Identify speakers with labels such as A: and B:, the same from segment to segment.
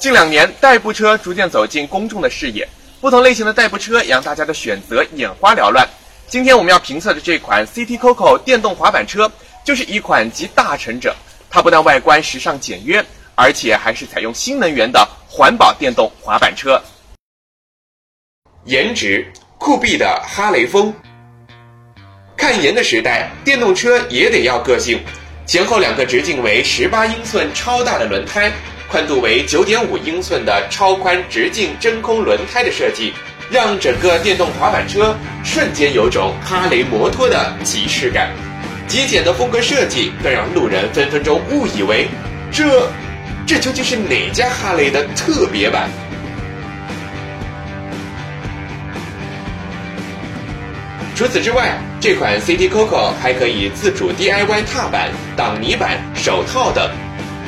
A: 近两年，代步车逐渐走进公众的视野，不同类型的代步车也让大家的选择眼花缭乱。今天我们要评测的这款 CT Coco 电动滑板车，就是一款集大成者。它不但外观时尚简约，而且还是采用新能源的环保电动滑板车。颜值酷毙的哈雷风。看颜的时代，电动车也得要个性。前后两个直径为十八英寸超大的轮胎。宽度为九点五英寸的超宽直径真空轮胎的设计，让整个电动滑板车瞬间有种哈雷摩托的即视感。极简的风格设计更让路人分分钟误以为，这这究竟是哪家哈雷的特别版？除此之外，这款 CT Coco 还可以自主 DIY 踏板、挡泥板、手套等。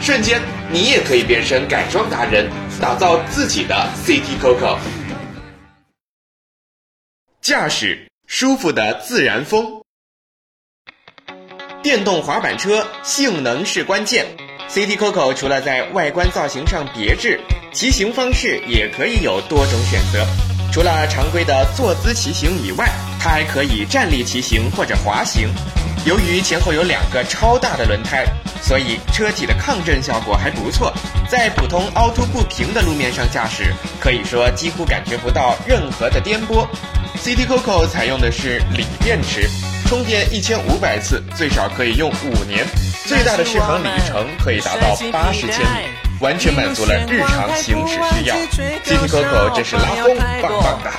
A: 瞬间，你也可以变身改装达人，打造自己的 CT Coco。驾驶舒服的自然风，电动滑板车性能是关键。CT Coco 除了在外观造型上别致，骑行方式也可以有多种选择。除了常规的坐姿骑行以外，它还可以站立骑行或者滑行。由于前后有两个超大的轮胎。所以车体的抗震效果还不错，在普通凹凸不平的路面上驾驶，可以说几乎感觉不到任何的颠簸。CT Coco 采用的是锂电池，充电一千五百次，最少可以用五年，最大的续航里程可以达到八十千米，完全满足了日常行驶需要。CT Coco 真是拉风，棒棒的。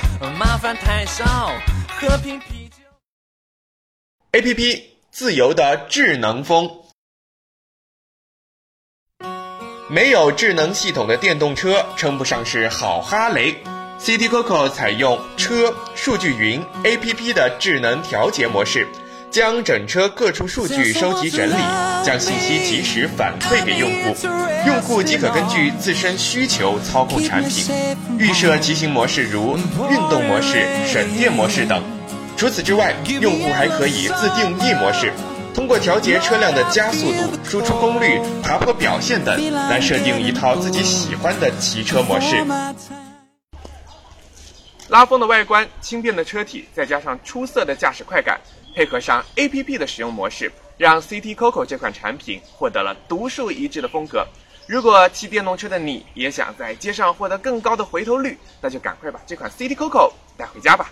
A: 喝瓶啤酒 APP 自由的智能风。没有智能系统的电动车称不上是好哈雷。CT Coco 采用车数据云 APP 的智能调节模式，将整车各处数据收集整理，将信息及时反馈给用户，用户即可根据自身需求操控产品，预设骑行模式如运动模式、省电模式等。除此之外，用户还可以自定义模式。通过调节车辆的加速度、输出功率、爬坡表现等，来设定一套自己喜欢的骑车模式。拉风的外观、轻便的车体，再加上出色的驾驶快感，配合上 APP 的使用模式，让 CT Coco 这款产品获得了独树一帜的风格。如果骑电动车的你也想在街上获得更高的回头率，那就赶快把这款 CT Coco 带回家吧。